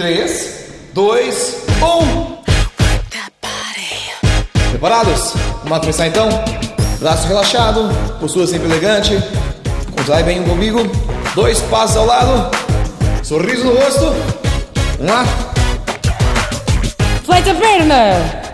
3, 2, 1. Preparados? Vamos começar então? Braço relaxado, postura sempre elegante. Contrai bem o umbigo. Dois passos ao lado. Sorriso no rosto. Vamos lá. Fleita a perna!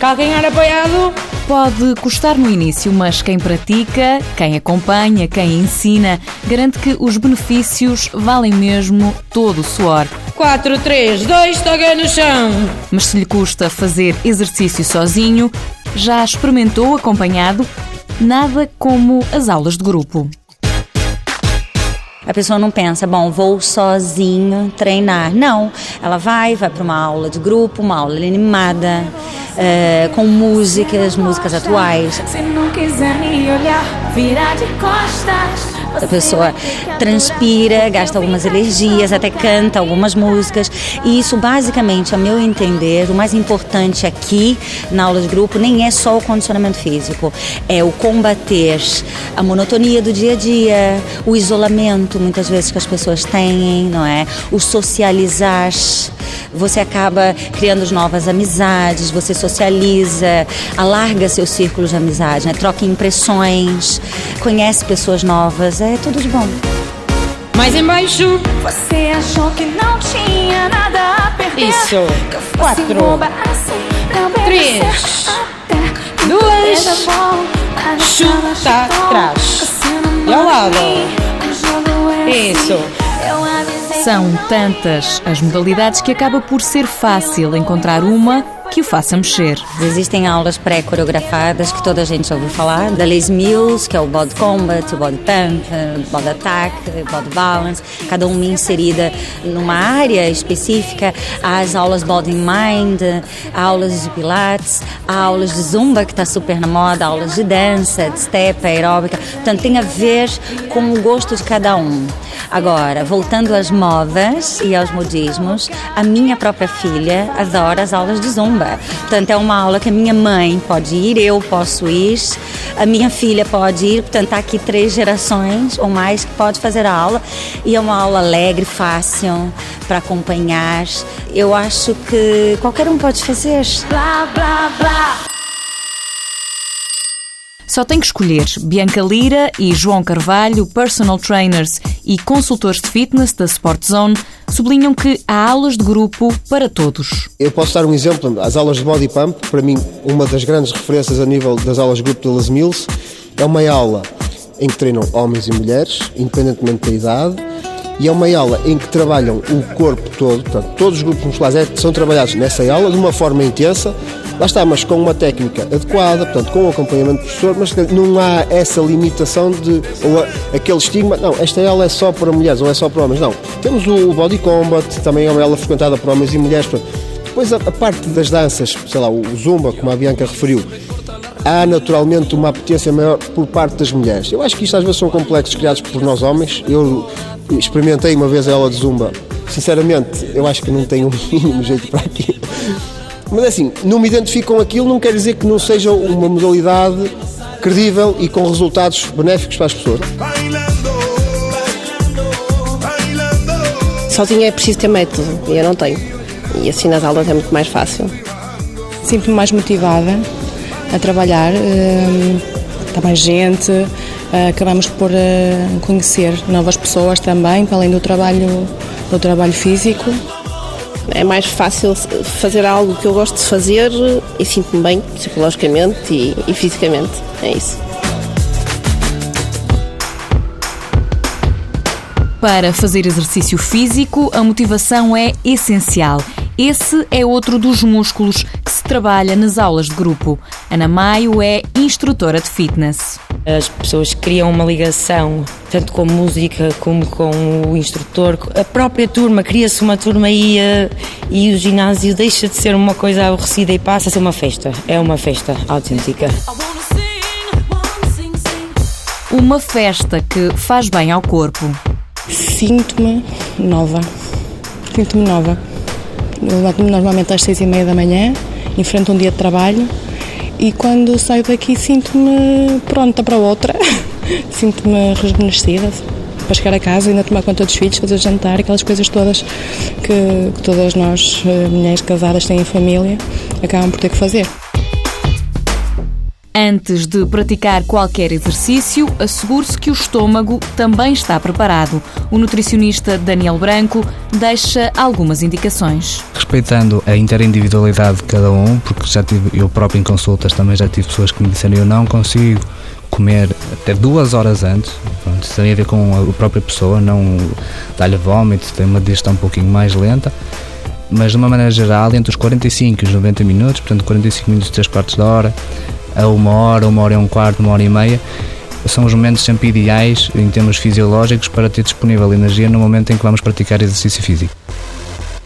Calcanhar apoiado. Pode custar no início, mas quem pratica, quem acompanha, quem ensina, garante que os benefícios valem mesmo todo o suor. 4, 3, 2, toca no chão. Mas se lhe custa fazer exercício sozinho, já experimentou acompanhado? Nada como as aulas de grupo. A pessoa não pensa, bom, vou sozinho treinar. Não, ela vai, vai para uma aula de grupo, uma aula animada, é, com músicas, músicas atuais. Se não quiser me olhar, virar de costas. A pessoa transpira, gasta algumas energias, até canta algumas músicas. E isso, basicamente, a meu entender, o mais importante aqui na aula de grupo nem é só o condicionamento físico, é o combater a monotonia do dia a dia, o isolamento, muitas vezes, que as pessoas têm, não é? O socializar. Você acaba criando novas amizades, você socializa, alarga seus círculos de amizade, né? troca impressões, conhece pessoas novas, é tudo de bom. Mais embaixo. Você achou que não tinha nada a perder. Isso. Quatro. boba assim, Três. Duas. Chuta atrás. E ao lado. é assim. Isso. São tantas as modalidades que acaba por ser fácil encontrar uma que o faça mexer. Existem aulas pré-coreografadas que toda a gente ouviu falar, da Les Mills, que é o Body Combat, o Body Pump, o Body Attack, o Body Balance, cada uma inserida numa área específica. Há as aulas Body Mind, aulas de Pilates, aulas de Zumba, que está super na moda, aulas de dança, de step, aeróbica. Portanto, tem a ver com o gosto de cada um. Agora, voltando às modas e aos modismos, a minha própria filha adora as aulas de Zumba. Portanto, é uma aula que a minha mãe pode ir, eu posso ir, a minha filha pode ir. Portanto, há aqui três gerações ou mais que pode fazer a aula. E é uma aula alegre, fácil para acompanhar. Eu acho que qualquer um pode fazer. blá blá blá. Só tem que escolher Bianca Lira e João Carvalho, personal trainers e consultores de fitness da Sport Zone, sublinham que há aulas de grupo para todos. Eu posso dar um exemplo, as aulas de body pump, para mim, uma das grandes referências a nível das aulas de grupo de Les Mills, é uma aula em que treinam homens e mulheres, independentemente da idade, e é uma aula em que trabalham o corpo todo, portanto, todos os grupos musculares é- são trabalhados nessa aula de uma forma intensa, lá está, mas com uma técnica adequada, portanto, com o acompanhamento do professor, mas não há essa limitação de, ou aquele estigma, não, esta aula é só para mulheres ou é só para homens, não. Temos o Body Combat, também é uma aula frequentada por homens e mulheres, depois a, a parte das danças, sei lá, o Zumba, como a Bianca referiu, há naturalmente uma apetência maior por parte das mulheres. Eu acho que isto às vezes são complexos criados por nós homens. Eu experimentei uma vez a aula de Zumba. Sinceramente, eu acho que não tenho o mínimo jeito para aquilo. Mas assim, não me identifico com aquilo, não quer dizer que não seja uma modalidade credível e com resultados benéficos para as pessoas. Sozinha é preciso ter método e eu não tenho. E assim nas aulas é muito mais fácil. Sinto-me mais motivada a trabalhar, hum, está mais gente, eh, acabamos por eh, conhecer novas pessoas também, para além do trabalho, do trabalho físico. É mais fácil fazer algo que eu gosto de fazer e sinto-me bem psicologicamente e, e fisicamente. É isso. Para fazer exercício físico, a motivação é essencial. Esse é outro dos músculos que se trabalha nas aulas de grupo. Ana Maio é instrutora de fitness. As pessoas criam uma ligação, tanto com a música como com o instrutor. A própria turma, cria-se uma turma e, eh, e o ginásio deixa de ser uma coisa aborrecida e passa a ser uma festa. É uma festa autêntica. Uma festa que faz bem ao corpo. Sinto-me nova. Sinto-me nova. Levanto-me normalmente às seis e meia da manhã, enfrento um dia de trabalho e quando saio daqui sinto-me pronta para outra. sinto-me rejuvenescida. para chegar a casa, ainda tomar conta dos filhos, fazer jantar, aquelas coisas todas que, que todas nós, eh, mulheres casadas, têm em família, acabam por ter que fazer. Antes de praticar qualquer exercício, assegure-se que o estômago também está preparado. O nutricionista Daniel Branco deixa algumas indicações. Respeitando a interindividualidade de cada um, porque já tive, eu próprio em consultas também já tive pessoas que me disseram eu não consigo comer até duas horas antes. Pronto, isso tem a ver com a própria pessoa, não dar-lhe vômito, tem uma digestão um pouquinho mais lenta. Mas de uma maneira geral, entre os 45 e os 90 minutos, portanto 45 minutos, 3 quartos de hora, a uma hora, uma hora e um quarto, uma hora e meia, são os momentos sempre ideais em termos fisiológicos para ter disponível energia no momento em que vamos praticar exercício físico.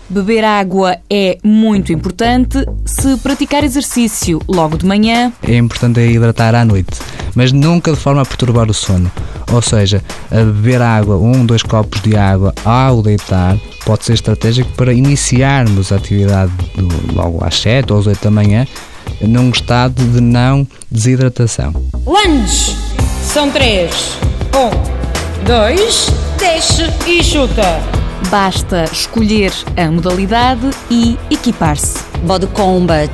Beber água é muito importante. Se praticar exercício logo de manhã, É importante é hidratar à noite, mas nunca de forma a perturbar o sono. Ou seja, beber água, um, dois copos de água ao deitar, pode ser estratégico para iniciarmos a atividade do- logo às 7 ou às 8 da manhã, num estado de não desidratação. Lunge. São três. Um, dois, desce e chuta. Basta escolher a modalidade e equipar-se. Body Combat.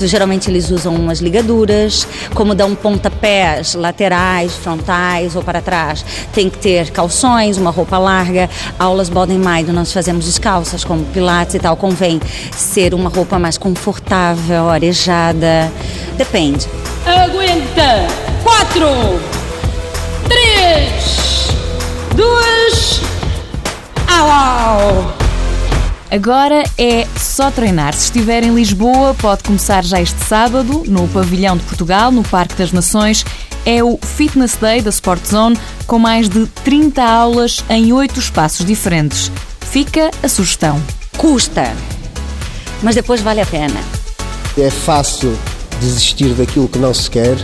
Geralmente eles usam umas ligaduras, como dão pontapés laterais, frontais ou para trás. Tem que ter calções, uma roupa larga. Aulas Body Mind nós fazemos descalças, como pilates e tal. Convém ser uma roupa mais confortável, arejada. Depende. Aguenta. Quatro, três, duas. Au, au. Agora é só treinar. Se estiver em Lisboa, pode começar já este sábado, no Pavilhão de Portugal, no Parque das Nações. É o Fitness Day da Sport Zone, com mais de 30 aulas em 8 espaços diferentes. Fica a sugestão. Custa, mas depois vale a pena. É fácil desistir daquilo que não se quer,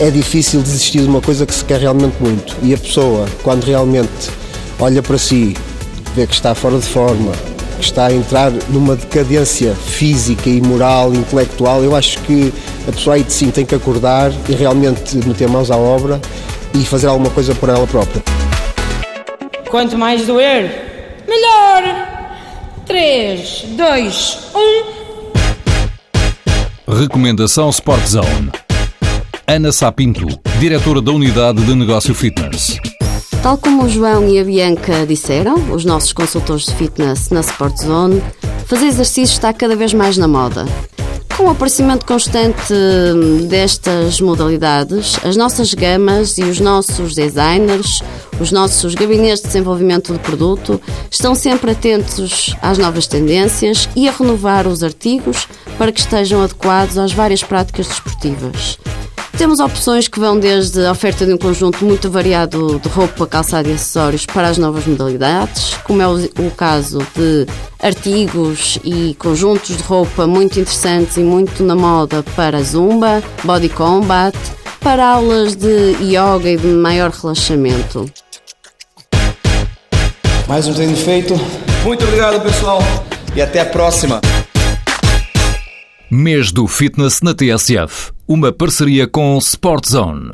é difícil desistir de uma coisa que se quer realmente muito. E a pessoa, quando realmente olha para si, vê que está fora de forma, que está a entrar numa decadência física e moral, intelectual, eu acho que a pessoa aí de sim tem que acordar e realmente meter mãos à obra e fazer alguma coisa por ela própria. Quanto mais doer, melhor. Três, dois, um. Recomendação Sport Zone. Ana Sapinto, diretora da Unidade de Negócio Fitness. Tal como o João e a Bianca disseram, os nossos consultores de fitness na Sport Zone, fazer exercício está cada vez mais na moda. Com o aparecimento constante destas modalidades, as nossas gamas e os nossos designers, os nossos gabinetes de desenvolvimento de produto, estão sempre atentos às novas tendências e a renovar os artigos para que estejam adequados às várias práticas desportivas. Temos opções que vão desde a oferta de um conjunto muito variado de roupa, calçado e acessórios para as novas modalidades, como é o caso de artigos e conjuntos de roupa muito interessantes e muito na moda para zumba, body combat, para aulas de yoga e de maior relaxamento. Mais um treino feito. Muito obrigado, pessoal. E até a próxima. Mês do Fitness na TSF. Uma parceria com Sport Zone.